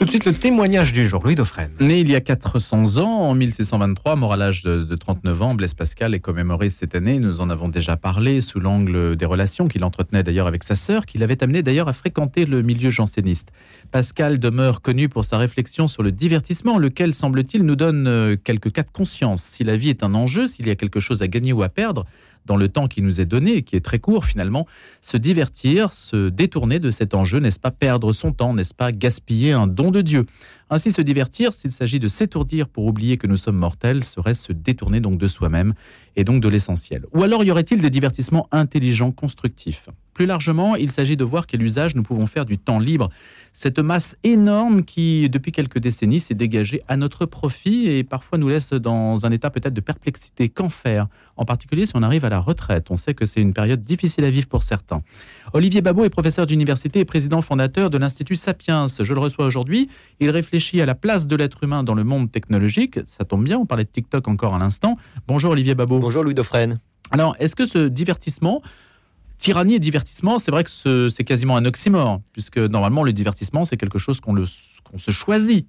Tout de suite, le témoignage du jour, Louis Dauphren. Né il y a 400 ans, en 1623, mort à l'âge de, de 39 ans, Blaise Pascal est commémoré cette année. Nous en avons déjà parlé sous l'angle des relations qu'il entretenait d'ailleurs avec sa sœur, qu'il avait amené d'ailleurs à fréquenter le milieu janséniste. Pascal demeure connu pour sa réflexion sur le divertissement, lequel, semble-t-il, nous donne euh, quelques cas de conscience. Si la vie est un enjeu, s'il y a quelque chose à gagner ou à perdre, dans le temps qui nous est donné, et qui est très court finalement, se divertir, se détourner de cet enjeu, n'est-ce pas perdre son temps, n'est-ce pas gaspiller un don de Dieu? Ainsi se divertir, s'il s'agit de s'étourdir pour oublier que nous sommes mortels, serait se détourner donc de soi-même et donc de l'essentiel? Ou alors y aurait-il des divertissements intelligents, constructifs? Plus largement, il s'agit de voir quel usage nous pouvons faire du temps libre cette masse énorme qui, depuis quelques décennies, s'est dégagée à notre profit et parfois nous laisse dans un état peut-être de perplexité. Qu'en faire? En particulier si on arrive à la retraite. On sait que c'est une période difficile à vivre pour certains. Olivier Babot est professeur d'université et président fondateur de l'Institut Sapiens. Je le reçois aujourd'hui. Il réfléchit à la place de l'être humain dans le monde technologique. Ça tombe bien, on parlait de TikTok encore à l'instant. Bonjour Olivier Babot. Bonjour Louis Dauphren. Alors, est-ce que ce divertissement tyrannie et divertissement, c'est vrai que c'est quasiment un oxymore, puisque normalement le divertissement, c'est quelque chose qu'on se choisit.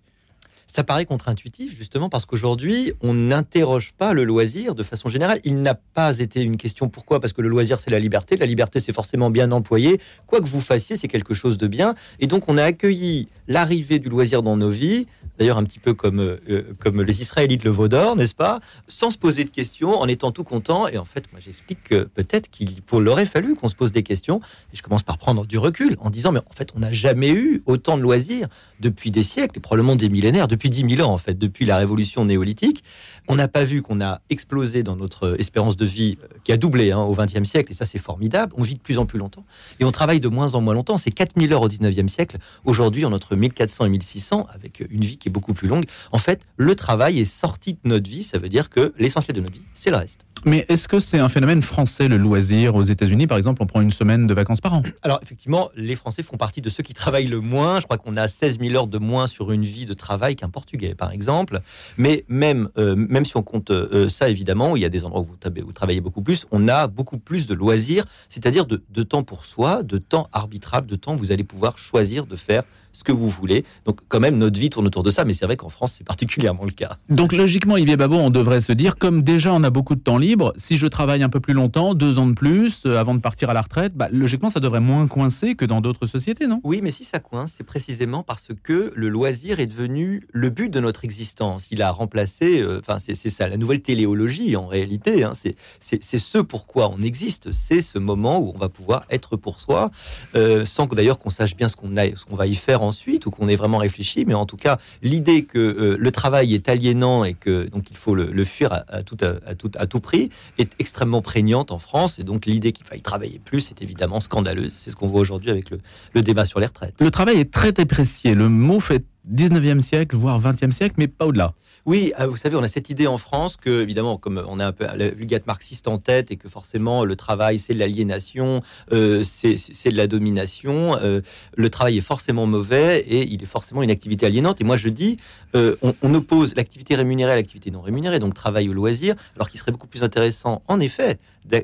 Ça paraît contre-intuitif, justement, parce qu'aujourd'hui, on n'interroge pas le loisir de façon générale. Il n'a pas été une question. Pourquoi? Parce que le loisir, c'est la liberté. La liberté, c'est forcément bien employé. Quoi que vous fassiez, c'est quelque chose de bien. Et donc, on a accueilli l'arrivée du loisir dans nos vies, d'ailleurs un petit peu comme, euh, comme les Israélites le veau d'or, n'est-ce pas? Sans se poser de questions, en étant tout content. Et en fait, moi, j'explique que peut-être qu'il aurait fallu qu'on se pose des questions. Et je commence par prendre du recul en disant, mais en fait, on n'a jamais eu autant de loisirs depuis des siècles, probablement des millénaires, depuis 10 000 ans, en fait, depuis la révolution néolithique. On n'a pas vu qu'on a explosé dans notre espérance de vie, euh, qui a doublé hein, au XXe siècle, et ça, c'est formidable. On vit de plus en plus longtemps, et on travaille de moins en moins longtemps. C'est 4000 heures au XIXe siècle. Aujourd'hui, en notre 1400 et 1600, avec une vie qui est beaucoup plus longue. En fait, le travail est sorti de notre vie. Ça veut dire que l'essentiel de notre vie, c'est le reste. Mais est-ce que c'est un phénomène français, le loisir Aux États-Unis, par exemple, on prend une semaine de vacances par an? Alors, effectivement, les Français font partie de ceux qui travaillent le moins. Je crois qu'on a 16 000 heures de moins sur une vie de travail qu'un Portugais, par exemple. Mais même, euh, même si on compte euh, ça, évidemment, il y a des endroits où vous, travaillez beaucoup plus, on a beaucoup plus de loisirs, c'est-à-dire de, de temps pour soi, de temps arbitrable, de temps où vous allez pouvoir choisir de faire ce que vous voulez. Donc, quand même, notre vie tourne autour de ça, mais c'est vrai qu'en France, c'est particulièrement le cas. Donc, logiquement, Olivier Babot, on devrait se dire, comme déjà on a beaucoup de temps libre, si je travaille un peu plus longtemps, deux ans de plus, euh, avant de partir à la retraite, bah, logiquement, ça devrait moins coincer que dans d'autres sociétés, non? Oui, mais si ça coince, c'est précisément parce que le loisir est devenu le but de notre existence. Il a remplacé, euh, enfin, c'est ça, la nouvelle téléologie en réalité. Hein, c'est ce pourquoi on existe. C'est ce moment où on va pouvoir être pour soi, euh, sans que d'ailleurs qu'on sache bien ce qu'on qu'on va y faire ensuite ou qu'on ait vraiment réfléchi. Mais en tout cas, l'idée que le travail est aliénant et que donc il faut le, fuir à, tout, prix, est extrêmement prégnante en France. Et donc l'idée qu'il faille travailler plus est évidemment scandaleuse. C'est ce qu'on voit aujourd'hui avec le, le, débat sur les retraites. Le travail est très déprécié. Le mot fait 19e siècle, voire 20e siècle, mais pas au-delà. Oui, euh, vous savez, on a cette idée en France que, évidemment, comme on a un peu la vulgate marxiste en tête et que forcément le travail c'est de l'aliénation, euh, c'est de la domination, euh, le travail est forcément mauvais et il est forcément une activité aliénante. Et moi je dis, on, on, oppose l'activité rémunérée à l'activité non rémunérée, donc travail au loisir, alors qu'il serait beaucoup plus intéressant, en effet,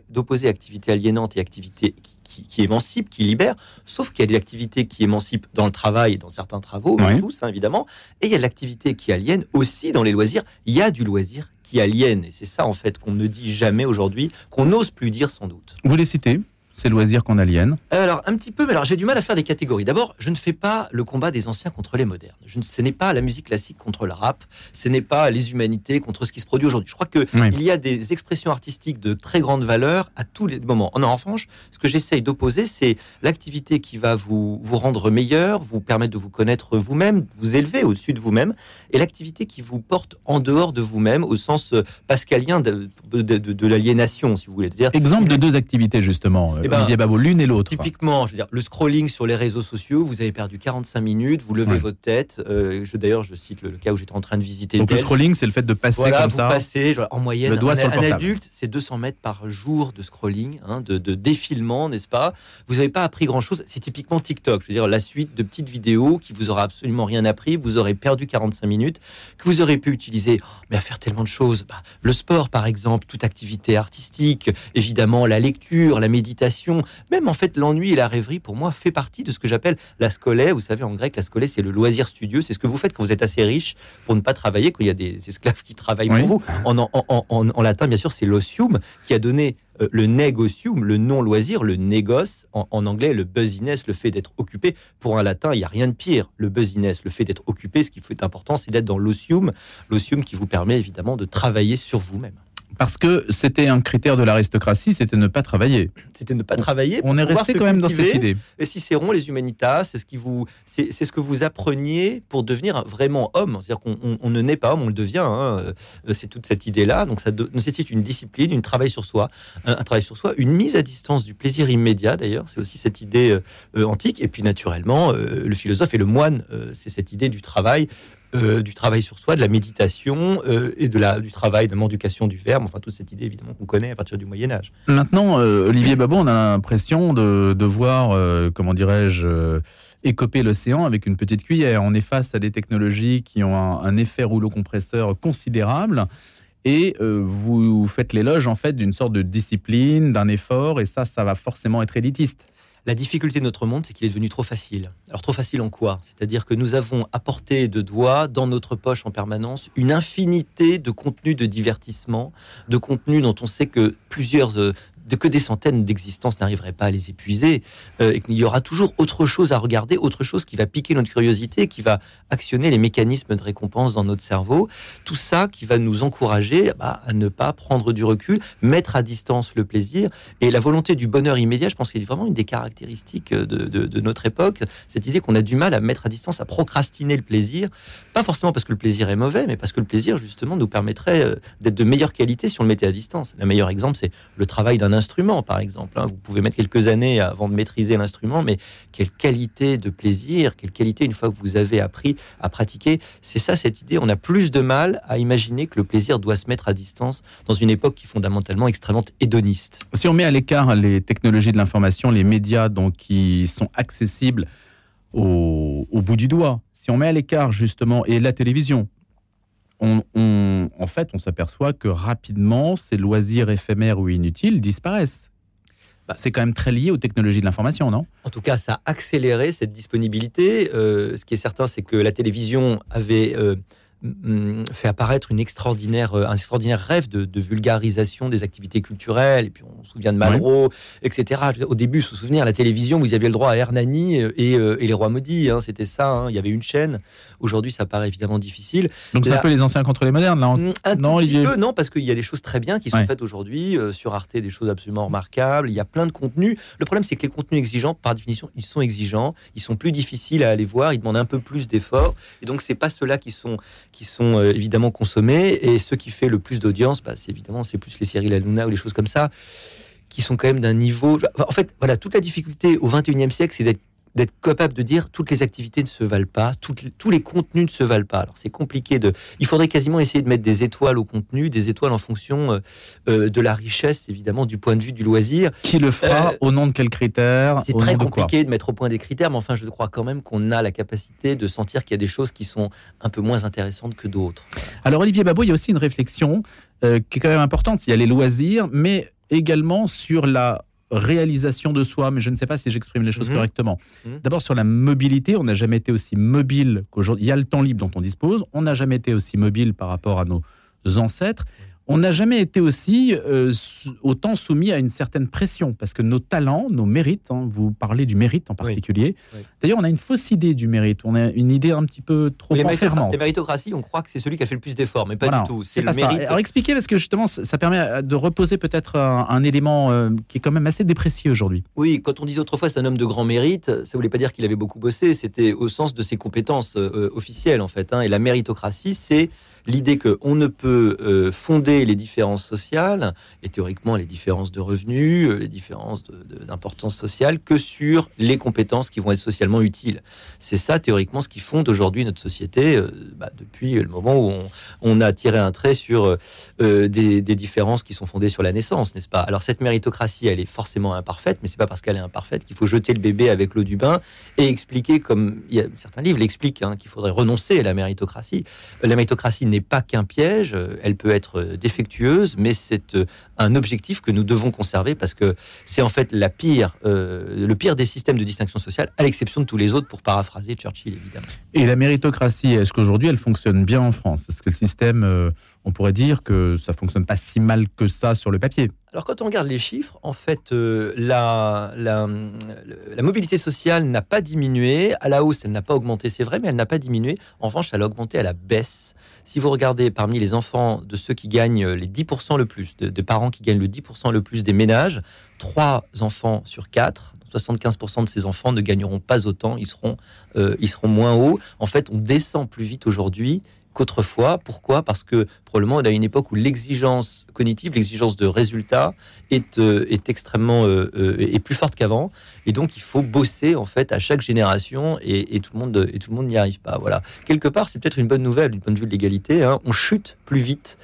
d'opposer activité aliénante et activité qui, émancipe, qui libère, sauf qu'il y a des activités qui émancipent dans le travail et dans certains travaux, tous hein, évidemment, et il y a l'activité qui aliène aussi dans les loisirs. Il y a du loisir qui aliène, et c'est ça en fait qu'on ne dit jamais aujourd'hui, qu'on n'ose plus dire sans doute. Vous les citez? Ces loisirs qu'on aliène euh, Alors, un petit peu, mais alors j'ai du mal à faire des catégories. D'abord, je ne fais pas le combat des anciens contre les modernes. Je ne, ce n'est pas la musique classique contre le rap, ce n'est pas les humanités contre ce qui se produit aujourd'hui. Je crois qu'il il y a des expressions artistiques de très grande valeur à tous les moments. En revanche, ce que j'essaye d'opposer, c'est l'activité qui va vous, vous rendre meilleur, vous permettre de vous connaître vous-même, vous élever au-dessus de vous-même, et l'activité qui vous porte en dehors de vous-même, au sens euh, pascalien de, de, de, l'aliénation, si vous voulez dire. Exemple de deux activités, justement. Euh, eh ben, Olivier Babot, l'une et l'autre. Typiquement, je veux dire, le scrolling sur les réseaux sociaux, vous avez perdu 45 minutes, vous levez votre tête. Euh, je, D'ailleurs, je cite le, cas où j'étais en train de visiter. Donc le scrolling, c'est le fait de passer voilà, comme vous ça. Passez, en moyenne, le doigt un, adulte, c'est 200 mètres par jour de scrolling, hein, de, de, défilement, n'est-ce pas? Vous n'avez pas appris grand-chose. C'est typiquement TikTok, je veux dire, la suite de petites vidéos qui vous aura absolument rien appris. Vous aurez perdu 45 minutes que vous aurez pu utiliser, oh, mais à faire tellement de choses. Bah, le sport, par exemple, toute activité artistique, évidemment, la lecture, la méditation même en fait l'ennui et la rêverie, pour moi, fait partie de ce que j'appelle la scolée. Vous savez, en grec, la scolée, c'est le loisir studieux. C'est ce que vous faites quand vous êtes assez riche pour ne pas travailler, quand il y a des esclaves qui travaillent pour vous. En, en, latin, bien sûr, c'est l'osium qui a donné euh, le negocium, le non-loisir, le négoce, en, anglais, le business, le fait d'être occupé. Pour un latin, il n'y a rien de pire. Le business, le fait d'être occupé, ce qui est important, c'est d'être dans l'osium, l'osium qui vous permet évidemment de travailler sur vous-même. Parce que c'était un critère de l'aristocratie, c'était ne pas travailler. C'était ne pas travailler. On est resté quand même dans cette idée. Et Cicéron, les humanitas, c'est ce qui vous, c'est ce que vous appreniez pour devenir vraiment homme. C'est-à-dire qu'on ne naît pas homme, on le devient. Hein. Euh, c'est toute cette idée-là. Donc ça nécessite une discipline, une travail sur soi, un, travail sur soi, une mise à distance du plaisir immédiat. D'ailleurs, c'est aussi cette idée euh, euh, antique. Et puis naturellement, le philosophe et le moine, c'est cette idée du travail euh, du travail sur soi, de la méditation euh, et de la, du travail de l'éducation du verbe, enfin toute cette idée évidemment qu'on connaît à partir du Moyen Âge. Maintenant, euh, Olivier Babon, on a l'impression de, de, voir, comment dirais-je, écoper l'océan avec une petite cuillère. On est face à des technologies qui ont un, un effet rouleau compresseur considérable. Et vous faites l'éloge en fait d'une sorte de discipline, d'un effort, et ça, ça va forcément être élitiste. La difficulté de notre monde, c'est qu'il est devenu trop facile. Alors trop facile en quoi? C'est-à-dire que nous avons apporté de doigts dans notre poche en permanence une infinité de contenus de divertissement, de contenus dont on sait que plusieurs euh, que des centaines d'existences n'arriveraient pas à les épuiser, euh, et qu'il y aura toujours autre chose à regarder, autre chose qui va piquer notre curiosité, qui va actionner les mécanismes de récompense dans notre cerveau. Tout ça qui va nous encourager bah, à ne pas prendre du recul, mettre à distance le plaisir et la volonté du bonheur immédiat. Je pense qu'il est vraiment une des caractéristiques de, de notre époque, cette idée qu'on a du mal à mettre à distance, à procrastiner le plaisir, pas forcément parce que le plaisir est mauvais, mais parce que le plaisir justement nous permettrait euh, d'être de meilleure qualité si on le mettait à distance. Le meilleur exemple, c'est le travail d'un instrument, par exemple. Hein. Vous pouvez mettre quelques années avant de maîtriser l'instrument, mais quelle qualité de plaisir, quelle qualité une fois que vous avez appris à pratiquer. C'est ça cette idée. On a plus de mal à imaginer que le plaisir doit se mettre à distance dans une époque qui est fondamentalement extrêmement hédoniste. Si on met à l'écart les technologies de l'information, les médias donc qui sont accessibles au, au bout du doigt, si on met à l'écart justement et la télévision, on, en fait, on s'aperçoit que rapidement, ces loisirs éphémères ou inutiles disparaissent. Bah, c'est quand même très lié aux technologies de l'information, non? En tout cas, ça a accéléré cette disponibilité. Euh, ce qui est certain, c'est que la télévision avait euh, fait apparaître une extraordinaire, euh, un extraordinaire rêve de, vulgarisation des activités culturelles. Et puis on se souvient de Malraux, etc. Au début, se souvenir, la télévision, vous aviez le droit à Hernani euh, euh, et, les Rois Maudits. Hein, C'était ça. Hein. Il y avait une chaîne. Aujourd'hui, ça paraît évidemment difficile. Donc c'est un peu les anciens contre les modernes, là mm, Un non, petit peu, non, parce qu'il y a des choses très bien qui sont faites aujourd'hui sur Arte, des choses absolument remarquables. Il y a plein de contenus. Le problème, c'est que les contenus exigeants, par définition, ils sont exigeants. Ils sont plus difficiles à aller voir. Ils demandent un peu plus d'efforts. Et donc, c'est pas ceux-là qui sont qui sont euh, évidemment consommés. Et ce qui fait le plus d'audience, bah, c'est évidemment c'est plus les séries La Luna ou les choses comme ça, qui sont quand même d'un niveau. En fait, voilà, toute la difficulté au 21e siècle, c'est d'être d'être capable de dire toutes les activités ne se valent pas, tous les contenus ne se valent pas. Alors c'est compliqué de. Il faudrait quasiment essayer de mettre des étoiles au contenu, des étoiles en fonction euh, euh, de la richesse, évidemment, du point de vue du loisir. Qui le fera euh, Au nom de quels critères C'est très compliqué de, mettre au point des critères, mais enfin, je crois quand même qu'on a la capacité de sentir qu'il y a des choses qui sont un peu moins intéressantes que d'autres. Alors Olivier Babot, il y a aussi une réflexion qui est quand même importante. Il y a les loisirs, mais également sur la réalisation de soi, mais je ne sais pas si j'exprime les choses mhm. correctement. Mhm. D'abord sur la mobilité, on n'a jamais été aussi mobile qu'aujourd'hui. Il y a le temps libre dont on dispose, on n'a jamais été aussi mobile par rapport à nos ancêtres on n'a jamais été aussi euh, autant soumis à une certaine pression, parce que nos talents, nos mérites, hein, vous parlez du mérite en particulier. D'ailleurs, on a une fausse idée du mérite, on a une idée un petit peu trop oui, enfermante. Les méritocraties, on croit que c'est celui qui a fait le plus d'efforts, mais pas du tout. C'est le mérite. Alors expliquez, parce que justement, ça permet de reposer peut-être un, élément euh, qui est quand même assez déprécié aujourd'hui. Oui, quand on disait autrefois c'est un homme de grand mérite, ça voulait pas dire qu'il avait beaucoup bossé, c'était au sens de ses compétences euh, officielles en fait. Hein. et la méritocratie, c'est l'idée qu'on ne peut euh, fonder les différences sociales, et théoriquement les différences de revenus, euh, les différences d'importance sociale, que sur les compétences qui vont être socialement utiles. C'est ça, théoriquement, ce qui fonde aujourd'hui notre société, euh, bah, depuis le moment où on, a tiré un trait sur des, différences qui sont fondées sur la naissance, n'est-ce pas? Alors cette méritocratie, elle est forcément imparfaite, mais c'est pas parce qu'elle est imparfaite qu'il faut jeter le bébé avec l'eau du bain et expliquer, comme certains livres l'expliquent, hein, qu'il faudrait renoncer à la méritocratie. La méritocratie n'est pas qu'un piège, euh, elle peut être euh, défectueuse, mais c'est euh, un objectif que nous devons conserver parce que c'est en fait la pire, le pire des systèmes de distinction sociale, à l'exception de tous les autres, pour paraphraser Churchill évidemment. Et la méritocratie, est-ce qu'aujourd'hui elle fonctionne bien en France? Est-ce que le système on pourrait dire que ça fonctionne pas si mal que ça sur le papier. Alors quand on regarde les chiffres, en fait, euh, la, mobilité sociale n'a pas diminué. À la hausse, elle n'a pas augmenté, c'est vrai, mais elle n'a pas diminué. En revanche, elle a augmenté à la baisse. Si vous regardez parmi les enfants de ceux qui gagnent les 10% le plus, de, parents qui gagnent le 10% le plus des ménages, 3 enfants sur 4, 75% de ces enfants ne gagneront pas autant, ils seront, euh, ils seront moins hauts. En fait, on descend plus vite aujourd'hui qu'autrefois. Pourquoi? Parce que probablement on a une époque où l'exigence cognitive, l'exigence de résultat est, euh, est extrêmement euh, euh, est plus forte qu'avant. Et donc il faut bosser en fait à chaque génération et, tout le monde et tout le monde n'y arrive pas. Voilà. Quelque part, c'est peut-être une bonne nouvelle du point de vue de l'égalité. Hein. On chute plus vite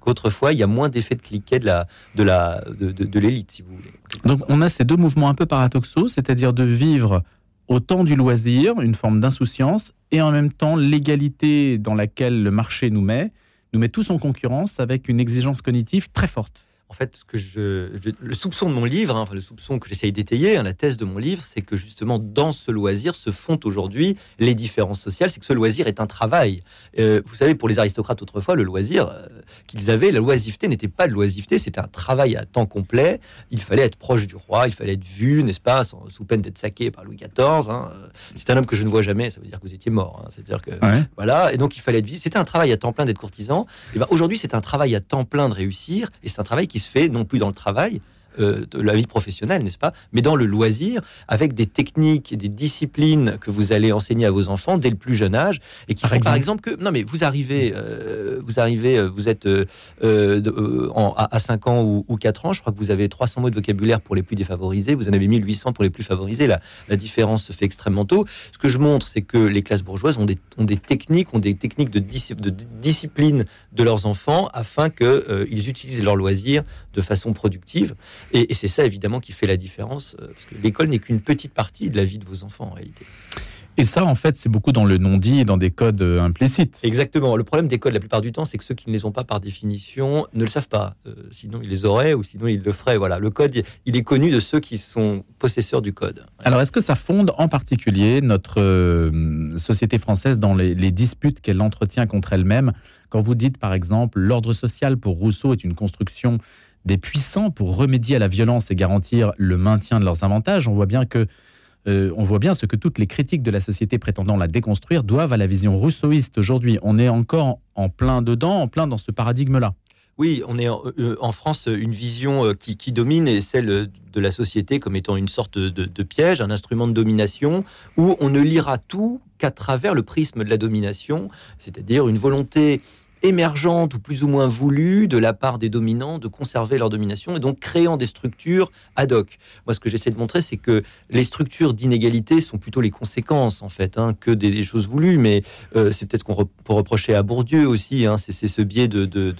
qu'autrefois. il y a moins d'effet de cliquet de la de la de, de l'élite, si vous voulez. Donc on a ces deux mouvements un peu paradoxaux, c'est-à-dire de vivre au temps du loisir, une forme d'insouciance, et en même temps l'égalité dans laquelle le marché nous met, nous met tous en concurrence avec une exigence cognitive très forte en fait, ce que je, le soupçon de mon livre, hein, enfin, le soupçon que j'essaye d'étayer, hein, la thèse de mon livre, c'est que justement dans ce loisir se font aujourd'hui les différences sociales. C'est que ce loisir est un travail. Euh, vous savez, pour les aristocrates autrefois, le loisir euh, qu'ils avaient, la loisiveté n'était pas de loisiveté, c'était un travail à temps complet. Il fallait être proche du roi, il fallait être vu, n'est-ce pas, sous peine d'être saqué par Louis XIV. Hein. C'est un homme que je ne vois jamais, ça veut dire que vous étiez mort. C'est-à-dire que voilà, et donc il fallait être vu. C'était un travail à temps plein d'être courtisan. Et ben aujourd'hui, c'est un travail à temps plein de réussir, et c'est un travail qui se fait non plus dans le travail, euh, de la vie professionnelle, n'est-ce pas Mais dans le loisir, avec des techniques et des disciplines que vous allez enseigner à vos enfants dès le plus jeune âge, et qui par, exemple. par exemple que non, mais vous arrivez, euh, vous arrivez, euh, vous êtes à, 5 ans ou, ou, 4 ans, je crois que vous avez 300 mots de vocabulaire pour les plus défavorisés, vous en avez 1800 pour les plus favorisés. La, la différence se fait extrêmement tôt. Ce que je montre, c'est que les classes bourgeoises ont des, ont des techniques, ont des techniques de, de discipline de leurs enfants afin qu'ils ils utilisent leur loisir de façon productive. Et, c'est ça évidemment qui fait la différence, euh, parce que l'école n'est qu'une petite partie de la vie de vos enfants en réalité. Et ça, en fait, c'est beaucoup dans le non-dit et dans des codes euh, implicites. Exactement. Le problème des codes, la plupart du temps, c'est que ceux qui ne les ont pas par définition ne le savent pas. Euh, sinon, ils les auraient ou sinon, ils le feraient. Voilà. Le code, il est connu de ceux qui sont possesseurs du code. Alors, est-ce que ça fonde en particulier notre société française dans les, les disputes qu'elle entretient contre elle-même? Quand vous dites, par exemple, l'ordre social pour Rousseau est une construction des puissants pour remédier à la violence et garantir le maintien de leurs avantages, on voit bien que euh, on voit bien ce que toutes les critiques de la société prétendant la déconstruire doivent à la vision rousseauiste aujourd'hui. On est encore en plein dedans, en plein dans ce paradigme-là. Oui, on est en, euh, France, une vision euh, qui, domine est celle de la société comme étant une sorte de, piège, un instrument de domination, où on ne lira tout qu'à travers le prisme de la domination, c'est-à-dire une volonté émergente ou plus ou moins voulue de la part des dominants de conserver leur domination et donc créant des structures ad hoc. Moi, ce que j'essaie de montrer, c'est que les structures d'inégalité sont plutôt les conséquences, en fait, hein, que des, choses voulues, mais euh, c'est peut-être qu'on peut reprocher à Bourdieu aussi, hein, c'est ce biais de,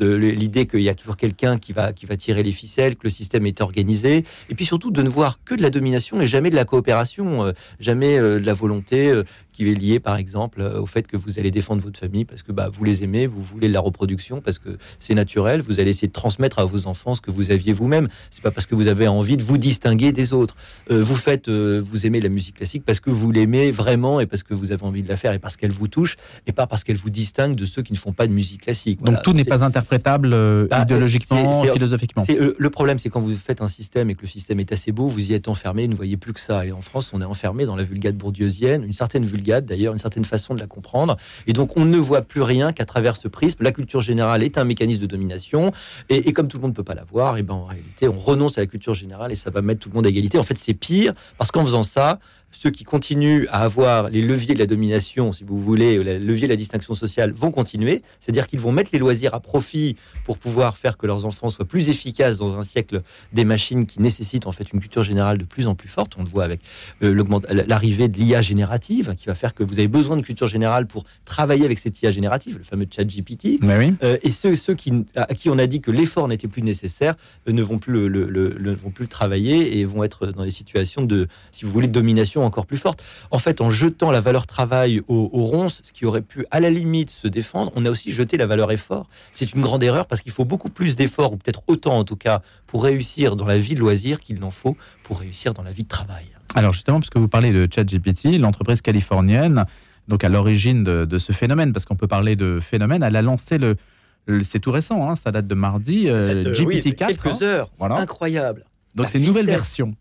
l'idée qu'il y a toujours quelqu'un qui va, qui va tirer les ficelles, que le système est organisé, et puis surtout de ne voir que de la domination et jamais de la coopération, euh, jamais euh, de la volonté qui est liée, par exemple, au fait que vous allez défendre votre famille parce que bah, vous les aimez vous voulez de la reproduction parce que c'est naturel, vous allez essayer de transmettre à vos enfants ce que vous aviez vous-même. C'est pas parce que vous avez envie de vous distinguer des autres. Euh, vous faites, euh, vous aimez la musique classique parce que vous l'aimez vraiment et parce que vous avez envie de la faire et parce qu'elle vous touche et pas parce qu'elle vous distingue de ceux qui ne font pas de musique classique. Donc tout n'est pas interprétable euh, bah, idéologiquement, philosophiquement. le problème, c'est quand vous faites un système et que le système est assez beau, vous y êtes enfermé, vous ne voyez plus que ça. Et en France, on est enfermé dans la vulgate bourdieusienne, une certaine vulgate d'ailleurs, une certaine façon de la comprendre. Et donc on ne voit plus rien qu'à travers ce prisme. La culture générale est un mécanisme de domination, et, comme tout le monde ne peut pas l'avoir, et ben en réalité, on renonce à la culture générale et ça va mettre tout le monde à égalité. En fait, c'est pire parce qu'en faisant ça, ceux qui continuent à avoir les leviers de la domination, si vous voulez, les leviers de la distinction sociale, vont continuer. C'est-à-dire qu'ils vont mettre les loisirs à profit pour pouvoir faire que leurs enfants soient plus efficaces dans un siècle des machines qui nécessitent en fait une culture générale de plus en plus forte. On le voit avec euh, l'arrivée de l'IA générative, qui va faire que vous avez besoin de culture générale pour travailler avec cette IA générative, le fameux chat GPT. Euh, et ceux, ceux qui, à qui on a dit que l'effort n'était plus nécessaire euh, ne vont plus le, vont plus le travailler et vont être dans des situations de, si vous voulez, de domination encore plus forte. En fait, en jetant la valeur travail aux, ronces, ce qui aurait pu à la limite se défendre, on a aussi jeté la valeur effort. C'est une grande erreur parce qu'il faut beaucoup plus d'efforts, ou peut-être autant en tout cas, pour réussir dans la vie de loisir qu'il n'en faut pour réussir dans la vie de travail. Alors justement, puisque vous parlez de ChatGPT, l'entreprise californienne, donc à l'origine de, ce phénomène, parce qu'on peut parler de phénomène, elle a lancé le, c'est tout récent, hein, ça date de mardi, euh, GPT-4. quelques hein. heures, voilà. incroyable. Donc c'est une nouvelle version.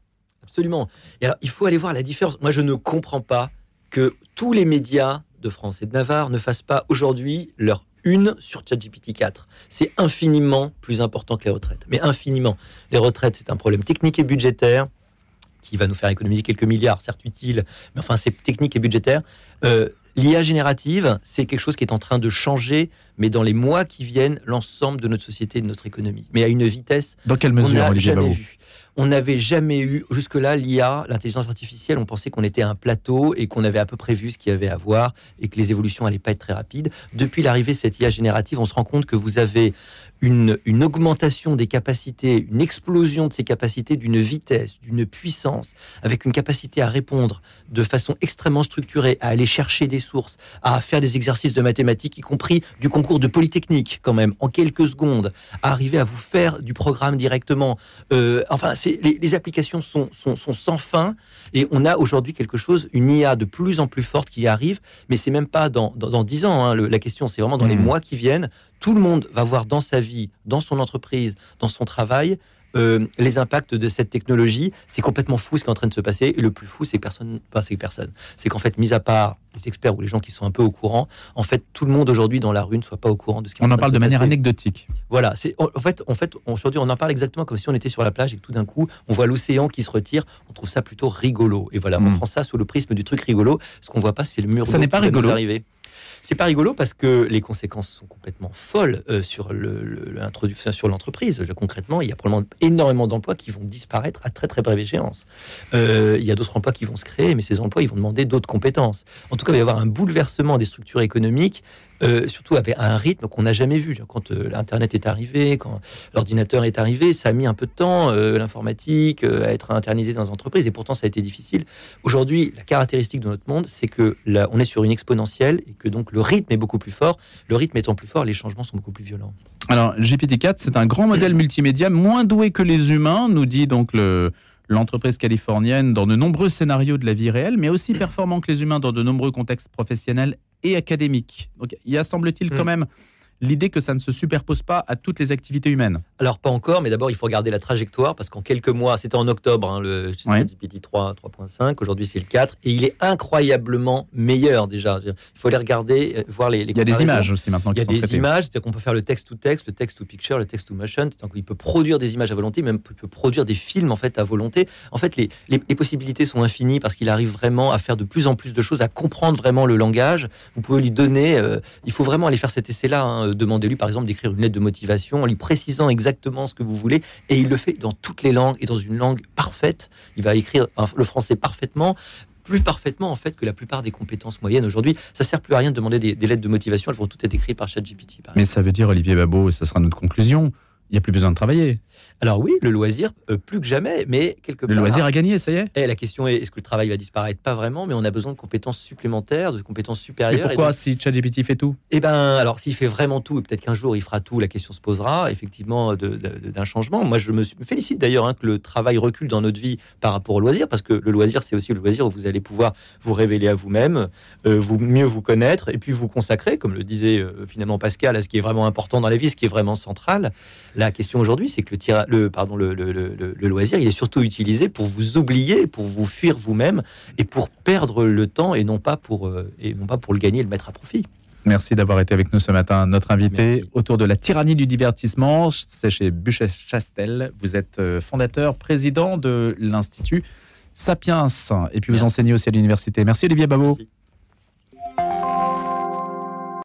Absolument. Et alors, il faut aller voir la différence. Moi, je ne comprends pas que tous les médias de France et de Navarre ne fassent pas aujourd'hui leur une sur ChatGPT 4. C'est infiniment plus important que les retraites. Mais infiniment. Les retraites, c'est un problème technique et budgétaire qui va nous faire économiser quelques milliards, certes utiles, mais enfin, c'est technique et budgétaire. Euh, L'IA générative, c'est quelque chose qui est en train de changer, mais dans les mois qui viennent, l'ensemble de notre société et de notre économie. Mais à une vitesse. Dans quelle mesure, on jamais vu on n'avait jamais eu, jusque-là, l'IA, l'intelligence artificielle, on pensait qu'on était un plateau et qu'on avait à peu près vu ce qu'il y avait à voir et que les évolutions n'allaient pas être très rapides. Depuis l'arrivée de cette IA générative, on se rend compte que vous avez une, une augmentation des capacités, une explosion de ces capacités d'une vitesse, d'une puissance, avec une capacité à répondre de façon extrêmement structurée, à aller chercher des sources, à faire des exercices de mathématiques, y compris du concours de Polytechnique, quand même, en quelques secondes, à arriver à vous faire du programme directement. Euh, enfin, les, applications sont, sans fin et on a aujourd'hui quelque chose, une IA de plus en plus forte qui arrive, mais c'est même pas dans, dans, 10 ans. Hein, la question, c'est vraiment dans les mmh. mois qui viennent. Tout le monde va voir dans sa vie, dans son entreprise, dans son travail, euh, les impacts de cette technologie. C'est complètement fou ce qui est en train de se passer. Et le plus fou, c'est que personne, pas c'est personne. C'est qu'en fait, mis à part les experts ou les gens qui sont un peu au courant, en fait, tout le monde aujourd'hui dans la rue ne soit pas au courant de ce qui On en, en parle de, manière anecdotique. Voilà. C'est en fait, en fait, aujourd'hui, on en parle exactement comme si on était sur la plage et que tout d'un coup, on voit l'océan qui se retire. On trouve ça plutôt rigolo. Et voilà, on hmm. prend ça sous le prisme du truc rigolo. Ce qu'on voit pas, c'est le mur. Ça n'est pas rigolo. Arriver. C'est pas rigolo parce que les conséquences sont complètement folles euh, sur l'introduction sur l'entreprise. Concrètement, il y a probablement énormément d'emplois qui vont disparaître à très très brève échéance. Euh, il y a d'autres emplois qui vont se créer, mais ces emplois, ils vont demander d'autres compétences. En tout cas, il va y avoir un bouleversement des structures économiques euh, surtout avec un rythme qu'on n'a jamais vu. Quand euh, l'Internet est arrivé, quand l'ordinateur est arrivé, ça a mis un peu de temps, euh, l'informatique, à être internalisé dans les entreprises, et pourtant ça a été difficile. Aujourd'hui, la caractéristique de notre monde, c'est que là, on est sur une exponentielle, et que donc le rythme est beaucoup plus fort. Le rythme étant plus fort, les changements sont beaucoup plus violents. Alors, GPT-4, c'est un grand modèle multimédia, moins doué que les humains, nous dit donc le l'entreprise californienne dans de nombreux scénarios de la vie réelle, mais aussi performant que les humains dans de nombreux contextes professionnels et académiques. Donc il y a, semble-t-il, quand hmm. même l'idée que ça ne se superpose pas à toutes les activités humaines Alors pas encore, mais d'abord il faut regarder la trajectoire parce qu'en quelques mois, c'était en octobre hein, le GPT 3 3.5, aujourd'hui c'est le 4 et il est incroyablement meilleur déjà. Il faut aller regarder, euh, voir les, Il y a des images aussi maintenant. Il y a des images, c'est-à-dire qu'on peut faire le texte to texte, le texte to picture, le texte to motion. Donc il peut produire des images à volonté, même peut produire des films en fait à volonté. En fait, les, les, possibilités sont infinies parce qu'il arrive vraiment à faire de plus en plus de choses, à comprendre vraiment le langage. Vous pouvez lui donner. Euh, il faut vraiment aller faire cet essai-là. Hein, euh, demandez-lui par exemple d'écrire une lettre de motivation en lui précisant exactement ce que vous voulez et il le fait dans toutes les langues et dans une langue parfaite. Il va écrire le français parfaitement plus parfaitement en fait que la plupart des compétences moyennes aujourd'hui. Ça sert plus à rien de demander des, lettres de motivation, elles vont toutes être écrites par ChatGPT. Mais ça veut dire Olivier Babot, et ça sera notre conclusion, il n'y a plus besoin de travailler. Alors oui, le loisir, euh, plus que jamais, mais quelque part... Le loisir a gagné, ça y est et eh, La question est, est-ce que le travail va disparaître? Pas vraiment, mais on a besoin de compétences supplémentaires, de compétences supérieures. Et pourquoi si ChatGPT fait tout? Eh bien, alors s'il fait vraiment tout, et peut-être qu'un jour il fera tout, la question se posera effectivement d'un changement. Moi, je me, félicite d'ailleurs hein, que le travail recule dans notre vie par rapport au loisir, parce que le loisir, c'est aussi le loisir où vous allez pouvoir vous révéler à vous-même, euh, vous mieux vous connaître, et puis vous consacrer, comme le disait euh, finalement Pascal, à ce qui est vraiment important dans la vie, ce qui est vraiment central. La question aujourd'hui, c'est que le, tira, le, pardon, le, le, loisir, il est surtout utilisé pour vous oublier, pour vous fuir vous-même et pour perdre le temps et non pas pour, euh, et non pas pour le gagner et le mettre à profit. Merci d'avoir été avec nous ce matin, notre invité autour de la tyrannie du divertissement. C'est chez Buchet-Chastel. Vous êtes euh, fondateur, président de l'Institut Sapiens. Et puis vous enseignez aussi à l'université. Merci Olivier Babot.